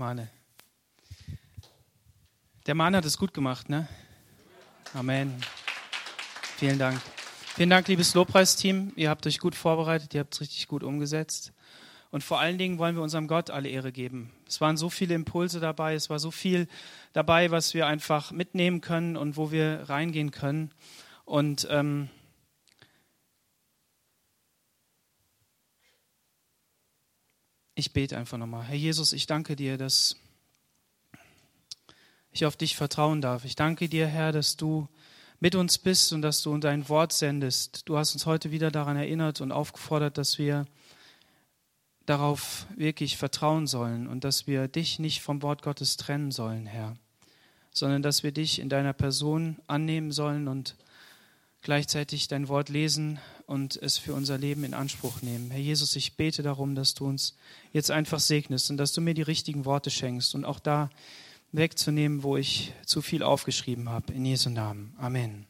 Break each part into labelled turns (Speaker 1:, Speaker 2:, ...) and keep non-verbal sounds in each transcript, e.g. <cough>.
Speaker 1: Mane. Der Mann hat es gut gemacht, ne? Amen. Vielen Dank. Vielen Dank, liebes Lobpreisteam. Ihr habt euch gut vorbereitet, ihr habt es richtig gut umgesetzt. Und vor allen Dingen wollen wir unserem Gott alle Ehre geben. Es waren so viele Impulse dabei, es war so viel dabei, was wir einfach mitnehmen können und wo wir reingehen können. Und ähm, ich bete einfach nochmal. Herr Jesus, ich danke dir, dass ich auf dich vertrauen darf. Ich danke dir, Herr, dass du mit uns bist und dass du dein Wort sendest. Du hast uns heute wieder daran erinnert und aufgefordert, dass wir darauf wirklich vertrauen sollen und dass wir dich nicht vom Wort Gottes trennen sollen, Herr, sondern dass wir dich in deiner Person annehmen sollen und gleichzeitig dein Wort lesen und es für unser Leben in Anspruch nehmen. Herr Jesus, ich bete darum, dass du uns jetzt einfach segnest und dass du mir die richtigen Worte schenkst und auch da wegzunehmen, wo ich zu viel aufgeschrieben habe. In Jesu Namen. Amen.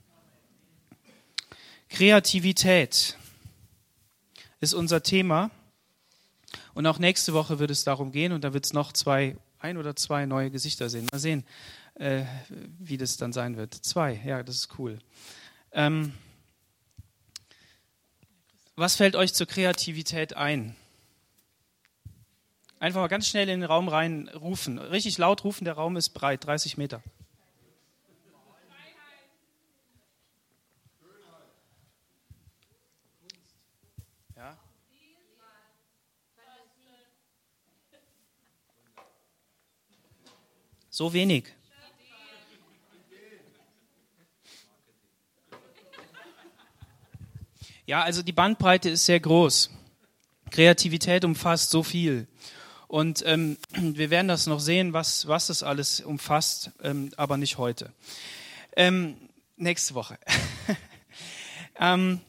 Speaker 1: Kreativität ist unser Thema. Und auch nächste Woche wird es darum gehen und da wird es noch zwei, ein oder zwei neue Gesichter sehen. Mal sehen, äh, wie das dann sein wird. Zwei, ja, das ist cool. Ähm, was fällt euch zur Kreativität ein? Einfach mal ganz schnell in den Raum rein rufen. Richtig laut rufen, der Raum ist breit, 30 Meter. Ja? So wenig. Ja, also die Bandbreite ist sehr groß. Kreativität umfasst so viel. Und ähm, <clears throat> wir werden das noch sehen, was, was das alles umfasst, ähm, aber nicht heute. Ähm, nächste Woche. <laughs> ähm,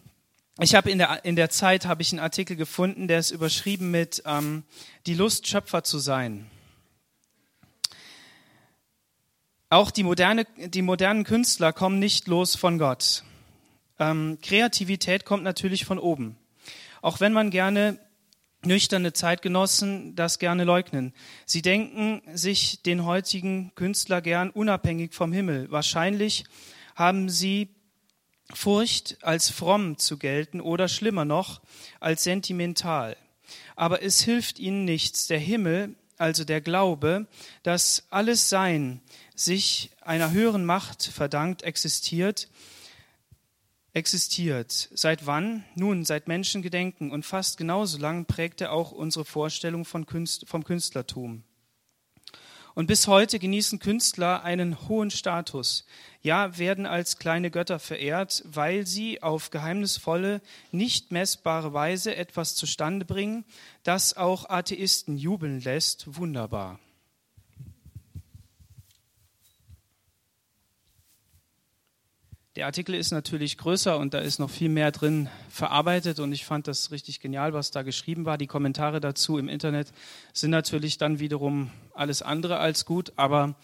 Speaker 1: ich habe in der, in der Zeit habe ich einen Artikel gefunden, der ist überschrieben mit ähm, Die Lust, Schöpfer zu sein. Auch die, moderne, die modernen Künstler kommen nicht los von Gott. Ähm, Kreativität kommt natürlich von oben. Auch wenn man gerne nüchterne Zeitgenossen das gerne leugnen. Sie denken sich den heutigen Künstler gern unabhängig vom Himmel. Wahrscheinlich haben sie Furcht, als fromm zu gelten oder schlimmer noch, als sentimental. Aber es hilft ihnen nichts. Der Himmel, also der Glaube, dass alles Sein sich einer höheren Macht verdankt, existiert, existiert. Seit wann? Nun, seit Menschengedenken und fast genauso lang prägte auch unsere Vorstellung von Künst, vom Künstlertum. Und bis heute genießen Künstler einen hohen Status, ja, werden als kleine Götter verehrt, weil sie auf geheimnisvolle, nicht messbare Weise etwas zustande bringen, das auch Atheisten jubeln lässt. Wunderbar. Der Artikel ist natürlich größer und da ist noch viel mehr drin verarbeitet und ich fand das richtig genial, was da geschrieben war. Die Kommentare dazu im Internet sind natürlich dann wiederum alles andere als gut, aber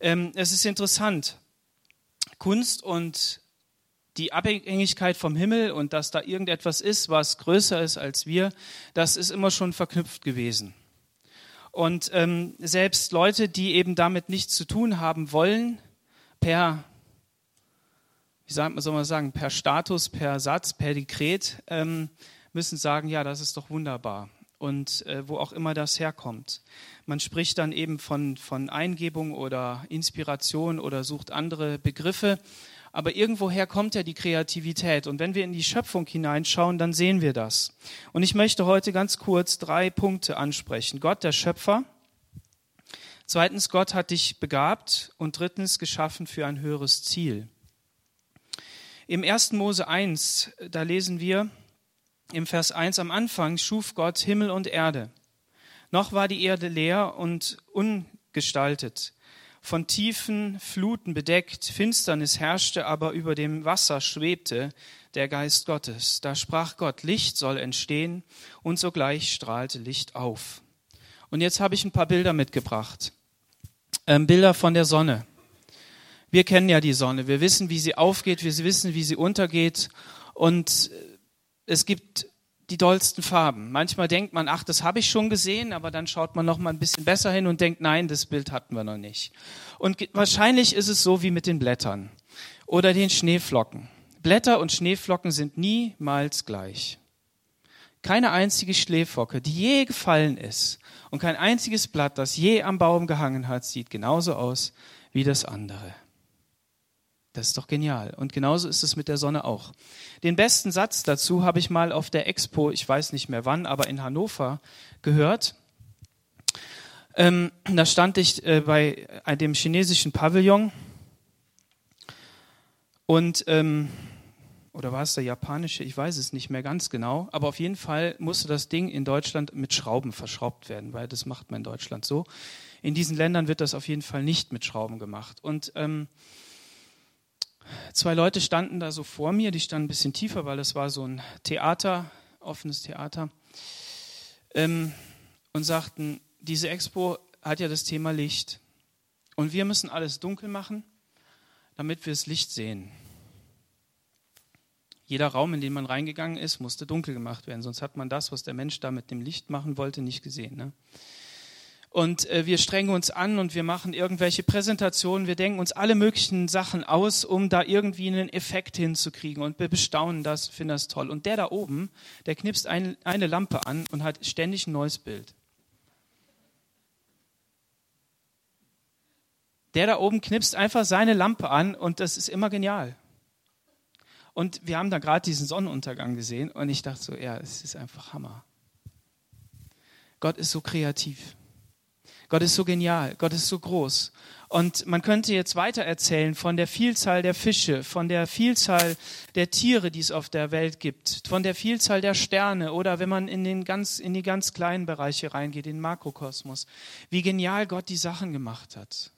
Speaker 1: ähm, es ist interessant. Kunst und die Abhängigkeit vom Himmel und dass da irgendetwas ist, was größer ist als wir, das ist immer schon verknüpft gewesen. Und ähm, selbst Leute, die eben damit nichts zu tun haben wollen, per wie soll man sagen, per Status, per Satz, per Dekret ähm, müssen sagen, ja, das ist doch wunderbar. Und äh, wo auch immer das herkommt. Man spricht dann eben von, von Eingebung oder Inspiration oder sucht andere Begriffe. Aber irgendwoher kommt ja die Kreativität. Und wenn wir in die Schöpfung hineinschauen, dann sehen wir das. Und ich möchte heute ganz kurz drei Punkte ansprechen. Gott, der Schöpfer. Zweitens, Gott hat dich begabt. Und drittens, geschaffen für ein höheres Ziel. Im 1. Mose 1, da lesen wir im Vers 1, am Anfang schuf Gott Himmel und Erde. Noch war die Erde leer und ungestaltet, von tiefen Fluten bedeckt, Finsternis herrschte, aber über dem Wasser schwebte der Geist Gottes. Da sprach Gott, Licht soll entstehen, und sogleich strahlte Licht auf. Und jetzt habe ich ein paar Bilder mitgebracht. Ähm, Bilder von der Sonne. Wir kennen ja die Sonne. Wir wissen, wie sie aufgeht. Wir wissen, wie sie untergeht. Und es gibt die dollsten Farben. Manchmal denkt man, ach, das habe ich schon gesehen, aber dann schaut man noch mal ein bisschen besser hin und denkt, nein, das Bild hatten wir noch nicht. Und wahrscheinlich ist es so wie mit den Blättern oder den Schneeflocken. Blätter und Schneeflocken sind niemals gleich. Keine einzige Schneeflocke, die je gefallen ist und kein einziges Blatt, das je am Baum gehangen hat, sieht genauso aus wie das andere. Das ist doch genial. Und genauso ist es mit der Sonne auch. Den besten Satz dazu habe ich mal auf der Expo, ich weiß nicht mehr wann, aber in Hannover gehört. Ähm, da stand ich äh, bei dem chinesischen Pavillon und ähm, oder war es der japanische? Ich weiß es nicht mehr ganz genau. Aber auf jeden Fall musste das Ding in Deutschland mit Schrauben verschraubt werden, weil das macht man in Deutschland so. In diesen Ländern wird das auf jeden Fall nicht mit Schrauben gemacht. Und ähm, Zwei Leute standen da so vor mir, die standen ein bisschen tiefer, weil das war so ein Theater, offenes Theater, ähm, und sagten, diese Expo hat ja das Thema Licht. Und wir müssen alles dunkel machen, damit wir das Licht sehen. Jeder Raum, in den man reingegangen ist, musste dunkel gemacht werden, sonst hat man das, was der Mensch da mit dem Licht machen wollte, nicht gesehen. Ne? Und äh, wir strengen uns an und wir machen irgendwelche Präsentationen, wir denken uns alle möglichen Sachen aus, um da irgendwie einen Effekt hinzukriegen und wir bestaunen das, finden das toll. Und der da oben, der knipst ein, eine Lampe an und hat ständig ein neues Bild. Der da oben knipst einfach seine Lampe an und das ist immer genial. Und wir haben da gerade diesen Sonnenuntergang gesehen und ich dachte so, ja, es ist einfach Hammer. Gott ist so kreativ. Gott ist so genial, Gott ist so groß. Und man könnte jetzt weiter erzählen von der Vielzahl der Fische, von der Vielzahl der Tiere, die es auf der Welt gibt, von der Vielzahl der Sterne oder wenn man in, den ganz, in die ganz kleinen Bereiche reingeht, in den Makrokosmos, wie genial Gott die Sachen gemacht hat.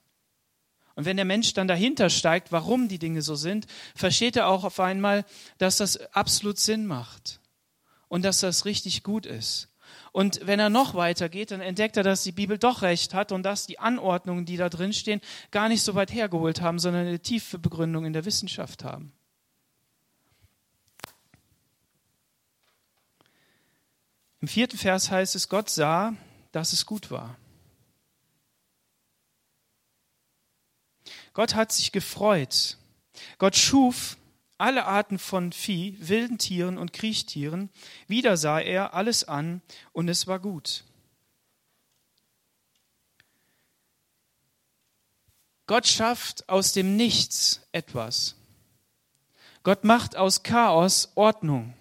Speaker 1: Und wenn der Mensch dann dahinter steigt, warum die Dinge so sind, versteht er auch auf einmal, dass das absolut Sinn macht und dass das richtig gut ist. Und wenn er noch weiter geht, dann entdeckt er, dass die Bibel doch recht hat und dass die Anordnungen, die da drin stehen, gar nicht so weit hergeholt haben, sondern eine tiefe Begründung in der Wissenschaft haben. Im vierten Vers heißt es, Gott sah, dass es gut war. Gott hat sich gefreut. Gott schuf alle Arten von Vieh, wilden Tieren und Kriechtieren. Wieder sah er alles an und es war gut. Gott schafft aus dem Nichts etwas. Gott macht aus Chaos Ordnung.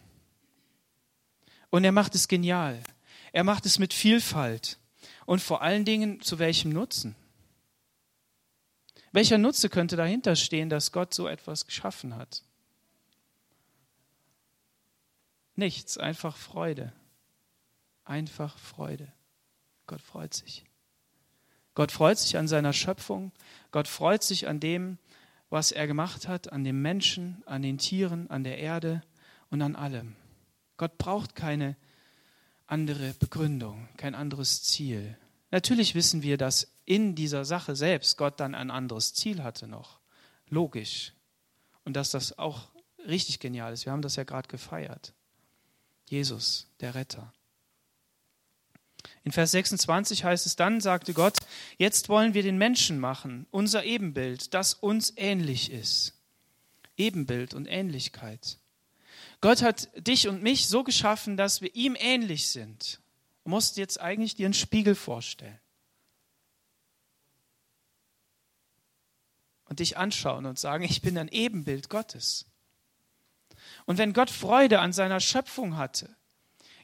Speaker 1: Und er macht es genial. Er macht es mit Vielfalt. Und vor allen Dingen zu welchem Nutzen? Welcher Nutze könnte dahinter stehen, dass Gott so etwas geschaffen hat? Nichts, einfach Freude. Einfach Freude. Gott freut sich. Gott freut sich an seiner Schöpfung. Gott freut sich an dem, was er gemacht hat, an dem Menschen, an den Tieren, an der Erde und an allem. Gott braucht keine andere Begründung, kein anderes Ziel. Natürlich wissen wir, dass in dieser Sache selbst Gott dann ein anderes Ziel hatte noch. Logisch. Und dass das auch richtig genial ist. Wir haben das ja gerade gefeiert. Jesus, der Retter. In Vers 26 heißt es dann, sagte Gott, jetzt wollen wir den Menschen machen, unser Ebenbild, das uns ähnlich ist. Ebenbild und Ähnlichkeit. Gott hat dich und mich so geschaffen, dass wir ihm ähnlich sind. Du musst jetzt eigentlich dir einen Spiegel vorstellen. Und dich anschauen und sagen, ich bin ein Ebenbild Gottes. Und wenn Gott Freude an seiner Schöpfung hatte,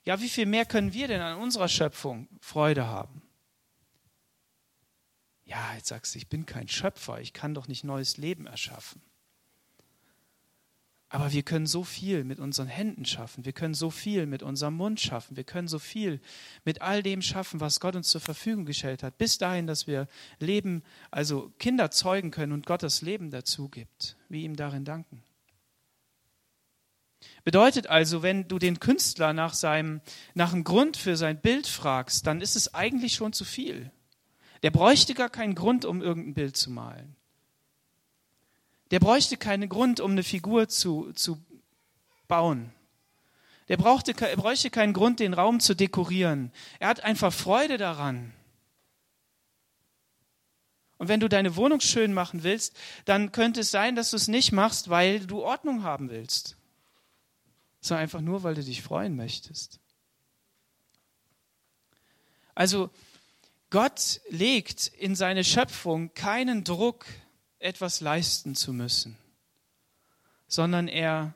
Speaker 1: ja, wie viel mehr können wir denn an unserer Schöpfung Freude haben? Ja, jetzt sagst du, ich bin kein Schöpfer, ich kann doch nicht neues Leben erschaffen. Aber wir können so viel mit unseren Händen schaffen, wir können so viel mit unserem Mund schaffen, wir können so viel mit all dem schaffen, was Gott uns zur Verfügung gestellt hat, bis dahin, dass wir Leben, also Kinder zeugen können und Gott das Leben dazu gibt, wie ihm darin danken. Bedeutet also, wenn du den Künstler nach, seinem, nach einem Grund für sein Bild fragst, dann ist es eigentlich schon zu viel. Der bräuchte gar keinen Grund, um irgendein Bild zu malen. Der bräuchte keinen Grund, um eine Figur zu, zu bauen. Der brauchte, er bräuchte keinen Grund, den Raum zu dekorieren. Er hat einfach Freude daran. Und wenn du deine Wohnung schön machen willst, dann könnte es sein, dass du es nicht machst, weil du Ordnung haben willst, sondern einfach nur, weil du dich freuen möchtest. Also Gott legt in seine Schöpfung keinen Druck, etwas leisten zu müssen, sondern er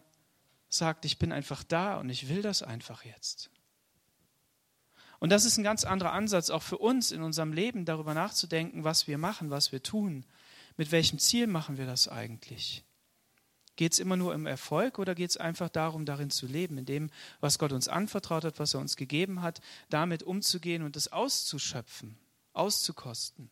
Speaker 1: sagt, ich bin einfach da und ich will das einfach jetzt. Und das ist ein ganz anderer Ansatz auch für uns in unserem Leben, darüber nachzudenken, was wir machen, was wir tun. Mit welchem Ziel machen wir das eigentlich? Geht es immer nur um Erfolg oder geht es einfach darum, darin zu leben, in dem, was Gott uns anvertraut hat, was er uns gegeben hat, damit umzugehen und es auszuschöpfen, auszukosten?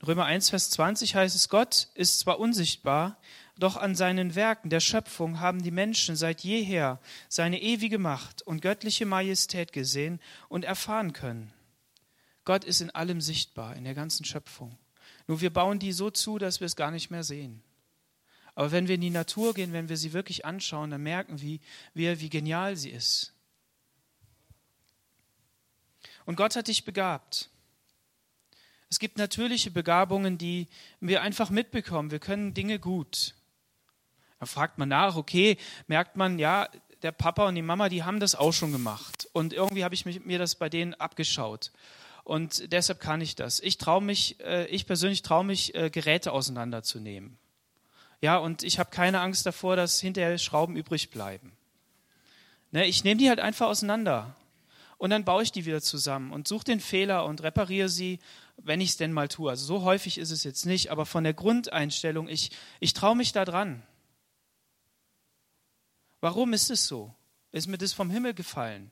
Speaker 1: In Römer 1, Vers 20 heißt es, Gott ist zwar unsichtbar, doch an seinen Werken der Schöpfung haben die Menschen seit jeher seine ewige Macht und göttliche Majestät gesehen und erfahren können. Gott ist in allem sichtbar, in der ganzen Schöpfung. Nur wir bauen die so zu, dass wir es gar nicht mehr sehen. Aber wenn wir in die Natur gehen, wenn wir sie wirklich anschauen, dann merken wir, wie genial sie ist. Und Gott hat dich begabt. Es gibt natürliche Begabungen, die wir einfach mitbekommen. Wir können Dinge gut. Da fragt man nach, okay, merkt man, ja, der Papa und die Mama, die haben das auch schon gemacht. Und irgendwie habe ich mir das bei denen abgeschaut. Und deshalb kann ich das. Ich traue mich, äh, ich persönlich traue mich, äh, Geräte auseinanderzunehmen. Ja, und ich habe keine Angst davor, dass hinterher Schrauben übrig bleiben. Ne, ich nehme die halt einfach auseinander. Und dann baue ich die wieder zusammen und suche den Fehler und repariere sie wenn ich es denn mal tue. Also so häufig ist es jetzt nicht, aber von der Grundeinstellung, ich, ich traue mich da dran. Warum ist es so? Ist mir das vom Himmel gefallen?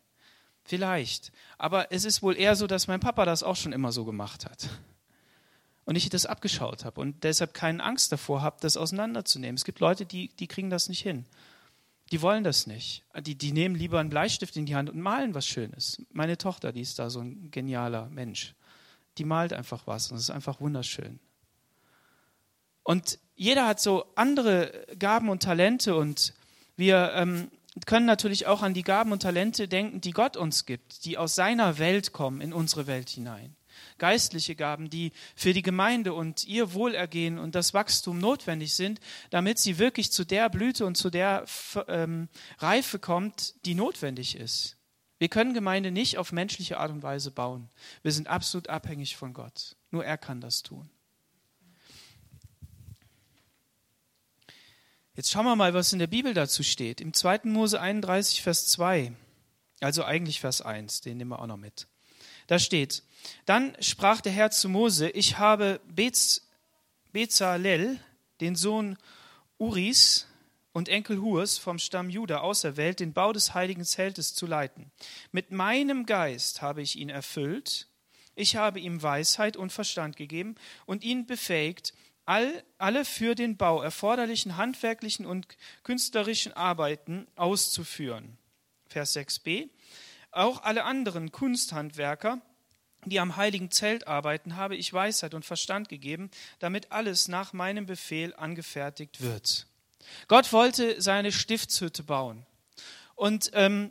Speaker 1: Vielleicht. Aber es ist wohl eher so, dass mein Papa das auch schon immer so gemacht hat. Und ich das abgeschaut habe und deshalb keine Angst davor habe, das auseinanderzunehmen. Es gibt Leute, die, die kriegen das nicht hin. Die wollen das nicht. Die, die nehmen lieber einen Bleistift in die Hand und malen was Schönes. Meine Tochter, die ist da so ein genialer Mensch die malt einfach was und es ist einfach wunderschön. Und jeder hat so andere Gaben und Talente und wir ähm, können natürlich auch an die Gaben und Talente denken, die Gott uns gibt, die aus seiner Welt kommen in unsere Welt hinein. Geistliche Gaben, die für die Gemeinde und ihr Wohlergehen und das Wachstum notwendig sind, damit sie wirklich zu der Blüte und zu der ähm, Reife kommt, die notwendig ist. Wir können Gemeinde nicht auf menschliche Art und Weise bauen. Wir sind absolut abhängig von Gott. Nur er kann das tun. Jetzt schauen wir mal, was in der Bibel dazu steht. Im 2. Mose 31, Vers 2, also eigentlich Vers 1, den nehmen wir auch noch mit. Da steht, dann sprach der Herr zu Mose, ich habe Bezalel, den Sohn Uris, und Enkel Hurs vom Stamm Juda auserwählt, den Bau des heiligen Zeltes zu leiten. Mit meinem Geist habe ich ihn erfüllt, ich habe ihm Weisheit und Verstand gegeben und ihn befähigt, all, alle für den Bau erforderlichen handwerklichen und künstlerischen Arbeiten auszuführen. Vers 6b. Auch alle anderen Kunsthandwerker, die am heiligen Zelt arbeiten, habe ich Weisheit und Verstand gegeben, damit alles nach meinem Befehl angefertigt wird. Gott wollte seine Stiftshütte bauen. Und ähm,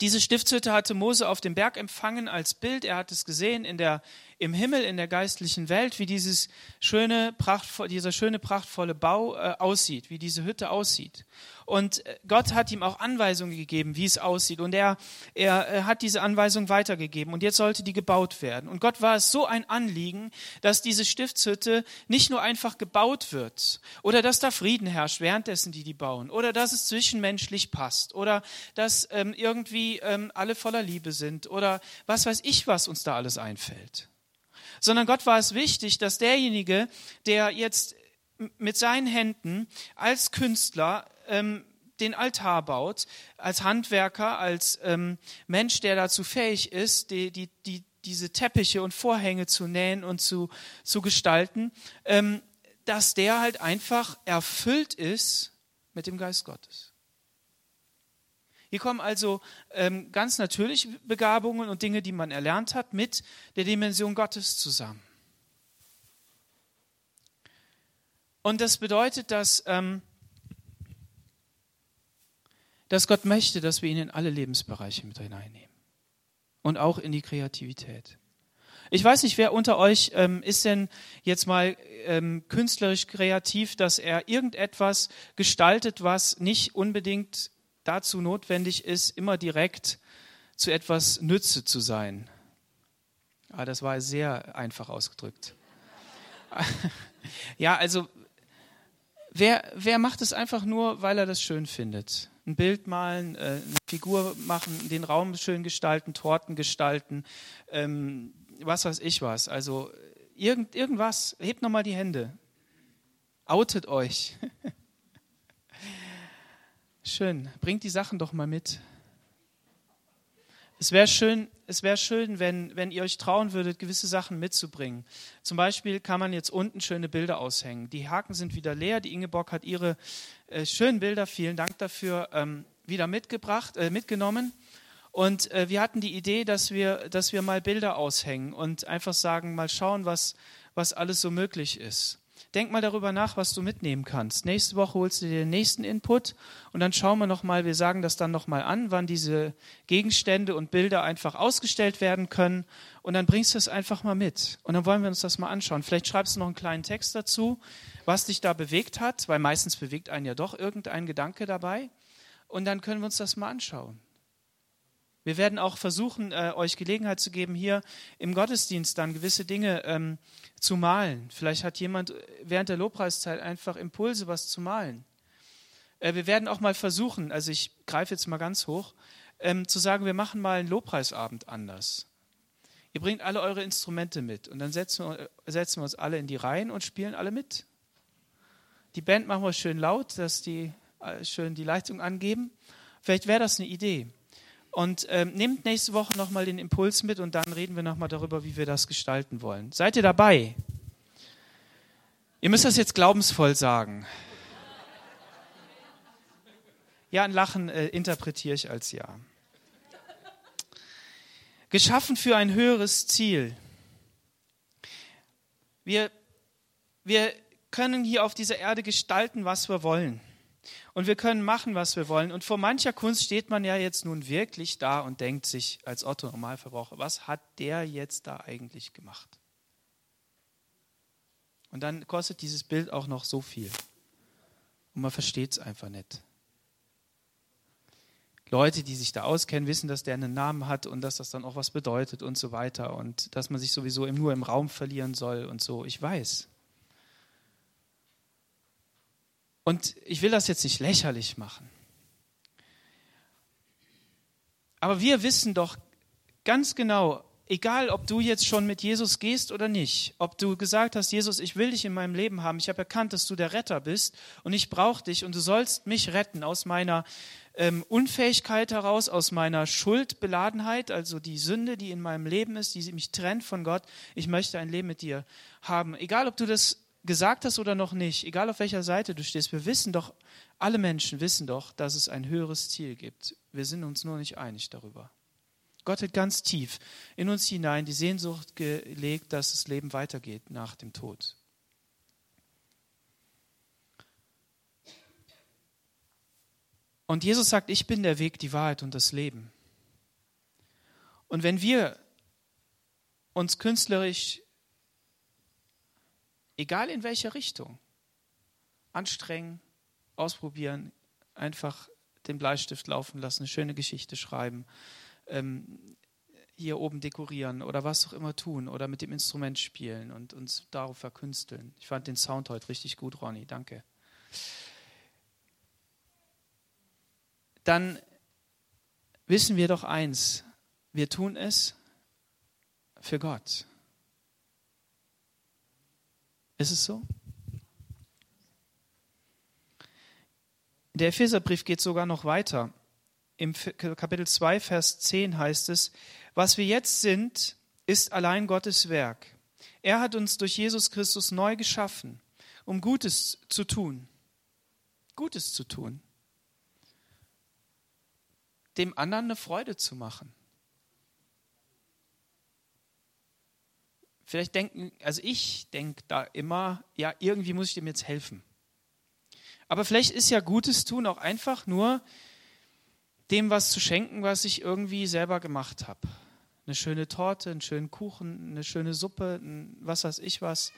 Speaker 1: diese Stiftshütte hatte Mose auf dem Berg empfangen als Bild. Er hat es gesehen in der, im Himmel, in der geistlichen Welt, wie dieses schöne, prachtvoll, dieser schöne, prachtvolle Bau äh, aussieht, wie diese Hütte aussieht. Und äh, Gott hat ihm auch Anweisungen gegeben, wie es aussieht. Und er, er äh, hat diese Anweisung weitergegeben. Und jetzt sollte die gebaut werden. Und Gott war es so ein Anliegen, dass diese Stiftshütte nicht nur einfach gebaut wird oder dass da Frieden herrscht, währenddessen die die bauen oder dass es zwischenmenschlich passt oder dass ähm, irgendwie ähm, alle voller Liebe sind oder was weiß ich, was uns da alles einfällt. Sondern Gott war es wichtig, dass derjenige, der jetzt mit seinen Händen als Künstler ähm, den Altar baut, als Handwerker, als ähm, Mensch, der dazu fähig ist, die, die, die, diese Teppiche und Vorhänge zu nähen und zu, zu gestalten, ähm, dass der halt einfach erfüllt ist mit dem Geist Gottes. Hier kommen also ähm, ganz natürliche Begabungen und Dinge, die man erlernt hat, mit der Dimension Gottes zusammen. Und das bedeutet, dass, ähm, dass Gott möchte, dass wir ihn in alle Lebensbereiche mit hineinnehmen. Und auch in die Kreativität. Ich weiß nicht, wer unter euch ähm, ist denn jetzt mal ähm, künstlerisch kreativ, dass er irgendetwas gestaltet, was nicht unbedingt dazu notwendig ist, immer direkt zu etwas Nütze zu sein. Ah, das war sehr einfach ausgedrückt. <laughs> ja, also wer, wer macht es einfach nur, weil er das schön findet? Ein Bild malen, äh, eine Figur machen, den Raum schön gestalten, Torten gestalten, ähm, was weiß ich was. Also irgend, irgendwas. Hebt nochmal die Hände. Outet euch. <laughs> Schön. Bringt die Sachen doch mal mit. Es wäre schön, es wäre schön, wenn, wenn ihr euch trauen würdet, gewisse Sachen mitzubringen. Zum Beispiel kann man jetzt unten schöne Bilder aushängen. Die Haken sind wieder leer. Die Ingeborg hat ihre äh, schönen Bilder, vielen Dank dafür, ähm, wieder mitgebracht, äh, mitgenommen. Und äh, wir hatten die Idee, dass wir, dass wir mal Bilder aushängen und einfach sagen, mal schauen, was, was alles so möglich ist. Denk mal darüber nach, was du mitnehmen kannst. Nächste Woche holst du dir den nächsten Input und dann schauen wir nochmal, wir sagen das dann nochmal an, wann diese Gegenstände und Bilder einfach ausgestellt werden können und dann bringst du es einfach mal mit. Und dann wollen wir uns das mal anschauen. Vielleicht schreibst du noch einen kleinen Text dazu, was dich da bewegt hat, weil meistens bewegt einen ja doch irgendein Gedanke dabei. Und dann können wir uns das mal anschauen. Wir werden auch versuchen, äh, euch Gelegenheit zu geben, hier im Gottesdienst dann gewisse Dinge ähm, zu malen. Vielleicht hat jemand während der Lobpreiszeit einfach Impulse, was zu malen. Äh, wir werden auch mal versuchen, also ich greife jetzt mal ganz hoch, ähm, zu sagen, wir machen mal einen Lobpreisabend anders. Ihr bringt alle eure Instrumente mit und dann setzen wir, setzen wir uns alle in die Reihen und spielen alle mit. Die Band machen wir schön laut, dass die äh, schön die Leitung angeben. Vielleicht wäre das eine Idee. Und ähm, nehmt nächste Woche nochmal den Impuls mit und dann reden wir nochmal darüber, wie wir das gestalten wollen. Seid ihr dabei? Ihr müsst das jetzt glaubensvoll sagen. Ja, ein Lachen äh, interpretiere ich als Ja. Geschaffen für ein höheres Ziel. Wir, wir können hier auf dieser Erde gestalten, was wir wollen. Und wir können machen, was wir wollen. Und vor mancher Kunst steht man ja jetzt nun wirklich da und denkt sich als Otto Normalverbraucher, was hat der jetzt da eigentlich gemacht? Und dann kostet dieses Bild auch noch so viel. Und man versteht es einfach nicht. Leute, die sich da auskennen, wissen, dass der einen Namen hat und dass das dann auch was bedeutet und so weiter und dass man sich sowieso nur im Raum verlieren soll und so. Ich weiß. Und ich will das jetzt nicht lächerlich machen. Aber wir wissen doch ganz genau, egal ob du jetzt schon mit Jesus gehst oder nicht, ob du gesagt hast, Jesus, ich will dich in meinem Leben haben, ich habe erkannt, dass du der Retter bist und ich brauche dich und du sollst mich retten aus meiner ähm, Unfähigkeit heraus, aus meiner Schuldbeladenheit, also die Sünde, die in meinem Leben ist, die mich trennt von Gott. Ich möchte ein Leben mit dir haben. Egal, ob du das gesagt hast oder noch nicht, egal auf welcher Seite du stehst, wir wissen doch, alle Menschen wissen doch, dass es ein höheres Ziel gibt. Wir sind uns nur nicht einig darüber. Gott hat ganz tief in uns hinein die Sehnsucht gelegt, dass das Leben weitergeht nach dem Tod. Und Jesus sagt, ich bin der Weg, die Wahrheit und das Leben. Und wenn wir uns künstlerisch egal in welche Richtung. Anstrengen, ausprobieren, einfach den Bleistift laufen lassen, eine schöne Geschichte schreiben, ähm, hier oben dekorieren oder was auch immer tun oder mit dem Instrument spielen und uns darauf verkünsteln. Ich fand den Sound heute richtig gut, Ronny, danke. Dann wissen wir doch eins, wir tun es für Gott. Ist es so? Der Epheserbrief geht sogar noch weiter. Im Kapitel 2, Vers 10 heißt es, was wir jetzt sind, ist allein Gottes Werk. Er hat uns durch Jesus Christus neu geschaffen, um Gutes zu tun. Gutes zu tun. Dem anderen eine Freude zu machen. Vielleicht denken, also ich denke da immer, ja, irgendwie muss ich dem jetzt helfen. Aber vielleicht ist ja Gutes tun auch einfach nur dem was zu schenken, was ich irgendwie selber gemacht habe. Eine schöne Torte, einen schönen Kuchen, eine schöne Suppe, was weiß ich was.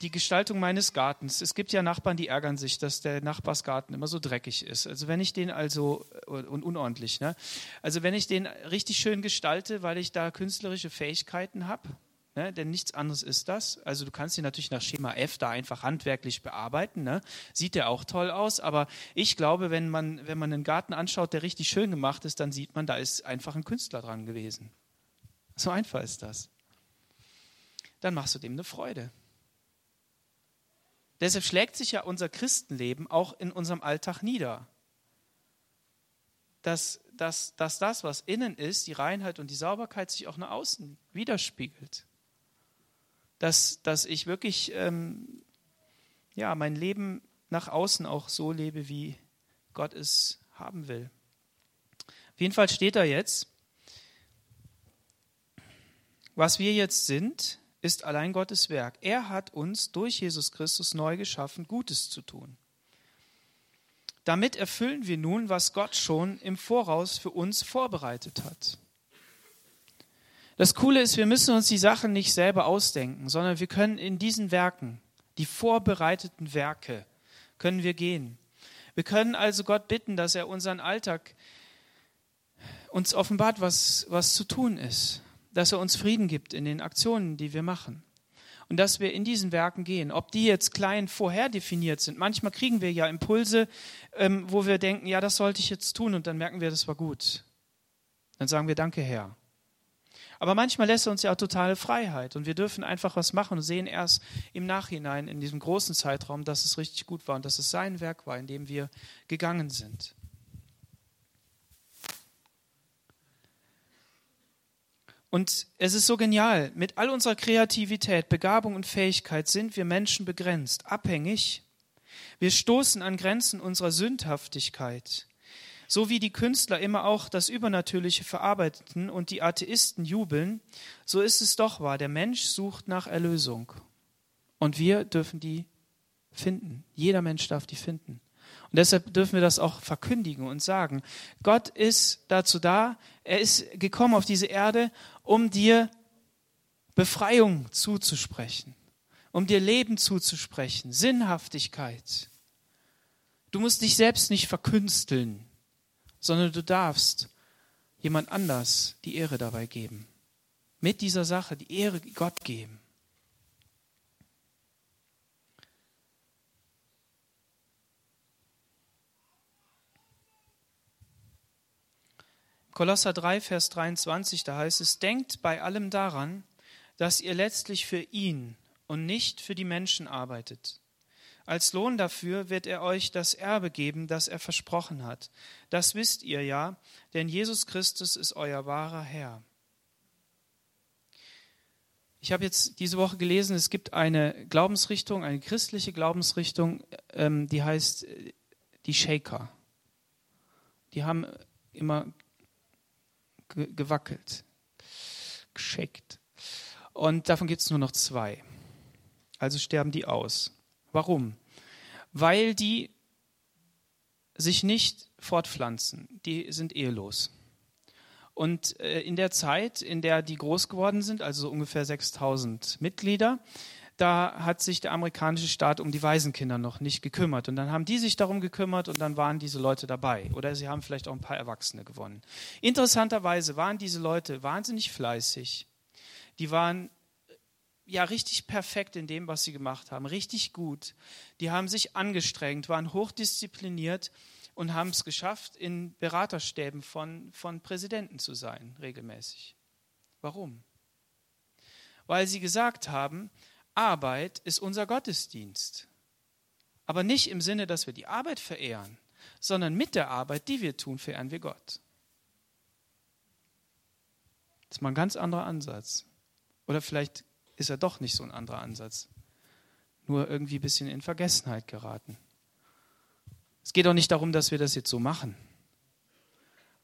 Speaker 1: Die Gestaltung meines Gartens. Es gibt ja Nachbarn, die ärgern sich, dass der Nachbarsgarten immer so dreckig ist. Also wenn ich den also und unordentlich, ne? Also wenn ich den richtig schön gestalte, weil ich da künstlerische Fähigkeiten habe, Ne, denn nichts anderes ist das. Also du kannst ihn natürlich nach Schema F da einfach handwerklich bearbeiten. Ne? Sieht der auch toll aus, aber ich glaube, wenn man, wenn man einen Garten anschaut, der richtig schön gemacht ist, dann sieht man, da ist einfach ein Künstler dran gewesen. So einfach ist das. Dann machst du dem eine Freude. Deshalb schlägt sich ja unser Christenleben auch in unserem Alltag nieder. Dass, dass, dass das, was innen ist, die Reinheit und die Sauberkeit, sich auch nach außen widerspiegelt dass, dass ich wirklich ähm, ja, mein Leben nach außen auch so lebe, wie Gott es haben will. Auf jeden Fall steht da jetzt, was wir jetzt sind, ist allein Gottes Werk. Er hat uns durch Jesus Christus neu geschaffen, Gutes zu tun. Damit erfüllen wir nun, was Gott schon im Voraus für uns vorbereitet hat. Das Coole ist, wir müssen uns die Sachen nicht selber ausdenken, sondern wir können in diesen Werken, die vorbereiteten Werke, können wir gehen. Wir können also Gott bitten, dass er unseren Alltag uns offenbart, was, was zu tun ist, dass er uns Frieden gibt in den Aktionen, die wir machen. Und dass wir in diesen Werken gehen. Ob die jetzt klein vorher definiert sind. Manchmal kriegen wir ja Impulse, ähm, wo wir denken, ja, das sollte ich jetzt tun und dann merken wir, das war gut. Dann sagen wir, danke Herr. Aber manchmal lässt er uns ja auch totale Freiheit und wir dürfen einfach was machen und sehen erst im Nachhinein in diesem großen Zeitraum, dass es richtig gut war und dass es sein Werk war, in dem wir gegangen sind. Und es ist so genial. Mit all unserer Kreativität, Begabung und Fähigkeit sind wir Menschen begrenzt, abhängig. Wir stoßen an Grenzen unserer Sündhaftigkeit. So wie die Künstler immer auch das Übernatürliche verarbeiteten und die Atheisten jubeln, so ist es doch wahr, der Mensch sucht nach Erlösung. Und wir dürfen die finden. Jeder Mensch darf die finden. Und deshalb dürfen wir das auch verkündigen und sagen. Gott ist dazu da, er ist gekommen auf diese Erde, um dir Befreiung zuzusprechen, um dir Leben zuzusprechen, Sinnhaftigkeit. Du musst dich selbst nicht verkünsteln sondern du darfst jemand anders die Ehre dabei geben. Mit dieser Sache die Ehre Gott geben. Kolosser 3, Vers 23, da heißt es, denkt bei allem daran, dass ihr letztlich für ihn und nicht für die Menschen arbeitet. Als Lohn dafür wird er euch das Erbe geben, das er versprochen hat. Das wisst ihr ja, denn Jesus Christus ist euer wahrer Herr. Ich habe jetzt diese Woche gelesen, es gibt eine Glaubensrichtung, eine christliche Glaubensrichtung, ähm, die heißt äh, die Shaker. Die haben immer gewackelt, geschickt. Und davon gibt es nur noch zwei. Also sterben die aus. Warum? Weil die sich nicht fortpflanzen. Die sind ehelos. Und äh, in der Zeit, in der die groß geworden sind, also so ungefähr 6000 Mitglieder, da hat sich der amerikanische Staat um die Waisenkinder noch nicht gekümmert. Und dann haben die sich darum gekümmert und dann waren diese Leute dabei. Oder sie haben vielleicht auch ein paar Erwachsene gewonnen. Interessanterweise waren diese Leute wahnsinnig fleißig. Die waren ja richtig perfekt in dem, was sie gemacht haben, richtig gut. Die haben sich angestrengt, waren hochdiszipliniert und haben es geschafft, in Beraterstäben von, von Präsidenten zu sein, regelmäßig. Warum? Weil sie gesagt haben, Arbeit ist unser Gottesdienst. Aber nicht im Sinne, dass wir die Arbeit verehren, sondern mit der Arbeit, die wir tun, verehren wir Gott. Das ist mal ein ganz anderer Ansatz. Oder vielleicht ist er doch nicht so ein anderer Ansatz. Nur irgendwie ein bisschen in Vergessenheit geraten. Es geht auch nicht darum, dass wir das jetzt so machen.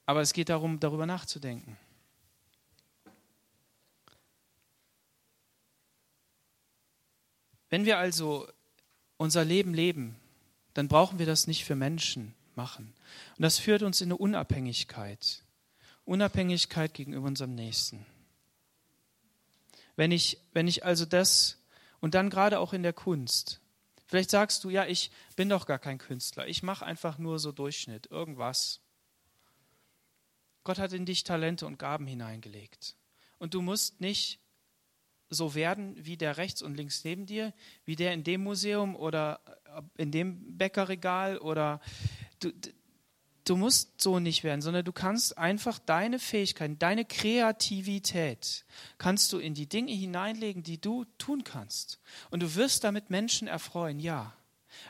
Speaker 1: Aber es geht darum, darüber nachzudenken. Wenn wir also unser Leben leben, dann brauchen wir das nicht für Menschen machen. Und das führt uns in eine Unabhängigkeit. Unabhängigkeit gegenüber unserem Nächsten. Wenn ich, wenn ich also das, und dann gerade auch in der Kunst, vielleicht sagst du, ja, ich bin doch gar kein Künstler, ich mache einfach nur so Durchschnitt, irgendwas. Gott hat in dich Talente und Gaben hineingelegt. Und du musst nicht so werden wie der rechts und links neben dir, wie der in dem Museum oder äh, in dem Bäckerregal oder du, du musst so nicht werden, sondern du kannst einfach deine Fähigkeiten, deine Kreativität, kannst du in die Dinge hineinlegen, die du tun kannst. Und du wirst damit Menschen erfreuen, ja.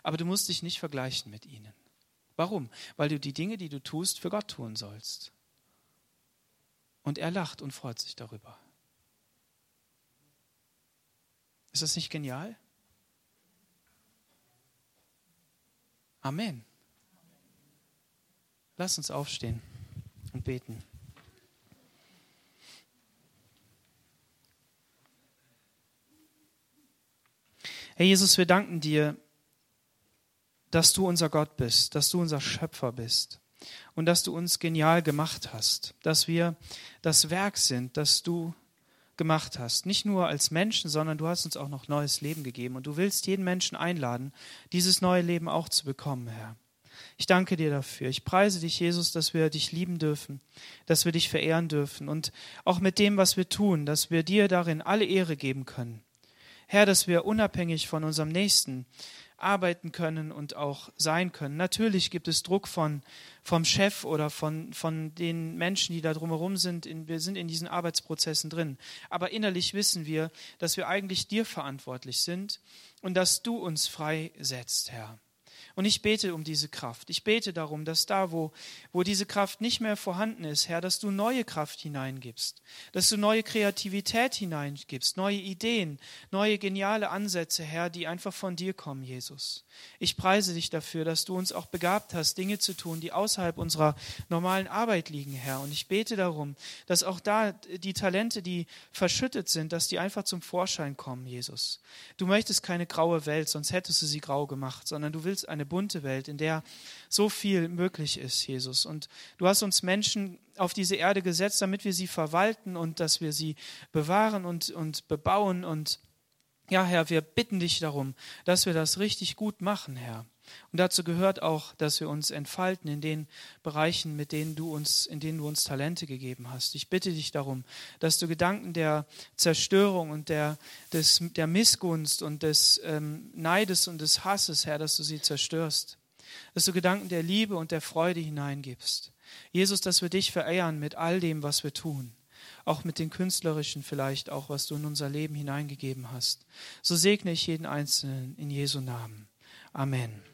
Speaker 1: Aber du musst dich nicht vergleichen mit ihnen. Warum? Weil du die Dinge, die du tust, für Gott tun sollst. Und er lacht und freut sich darüber. Ist das nicht genial? Amen. Lass uns aufstehen und beten. Herr Jesus, wir danken dir, dass du unser Gott bist, dass du unser Schöpfer bist und dass du uns genial gemacht hast, dass wir das Werk sind, das du gemacht hast. Nicht nur als Menschen, sondern du hast uns auch noch neues Leben gegeben. Und du willst jeden Menschen einladen, dieses neue Leben auch zu bekommen, Herr. Ich danke dir dafür. Ich preise dich, Jesus, dass wir dich lieben dürfen, dass wir dich verehren dürfen und auch mit dem, was wir tun, dass wir dir darin alle Ehre geben können. Herr, dass wir unabhängig von unserem Nächsten arbeiten können und auch sein können. Natürlich gibt es Druck von, vom Chef oder von, von den Menschen, die da drumherum sind. In, wir sind in diesen Arbeitsprozessen drin. Aber innerlich wissen wir, dass wir eigentlich dir verantwortlich sind und dass du uns freisetzt, Herr. Und ich bete um diese Kraft. Ich bete darum, dass da, wo, wo diese Kraft nicht mehr vorhanden ist, Herr, dass du neue Kraft hineingibst, dass du neue Kreativität hineingibst, neue Ideen, neue geniale Ansätze, Herr, die einfach von dir kommen, Jesus. Ich preise dich dafür, dass du uns auch begabt hast, Dinge zu tun, die außerhalb unserer normalen Arbeit liegen, Herr. Und ich bete darum, dass auch da die Talente, die verschüttet sind, dass die einfach zum Vorschein kommen, Jesus. Du möchtest keine graue Welt, sonst hättest du sie grau gemacht, sondern du willst eine bunte Welt, in der so viel möglich ist, Jesus. Und du hast uns Menschen auf diese Erde gesetzt, damit wir sie verwalten und dass wir sie bewahren und, und bebauen und ja, Herr, wir bitten dich darum, dass wir das richtig gut machen, Herr. Und dazu gehört auch, dass wir uns entfalten in den Bereichen, mit denen du uns, in denen du uns Talente gegeben hast. Ich bitte dich darum, dass du Gedanken der Zerstörung und der, des, der Missgunst und des ähm, Neides und des Hasses, Herr, dass du sie zerstörst. Dass du Gedanken der Liebe und der Freude hineingibst. Jesus, dass wir dich verehren mit all dem, was wir tun auch mit den künstlerischen vielleicht, auch was du in unser Leben hineingegeben hast. So segne ich jeden Einzelnen in Jesu Namen. Amen.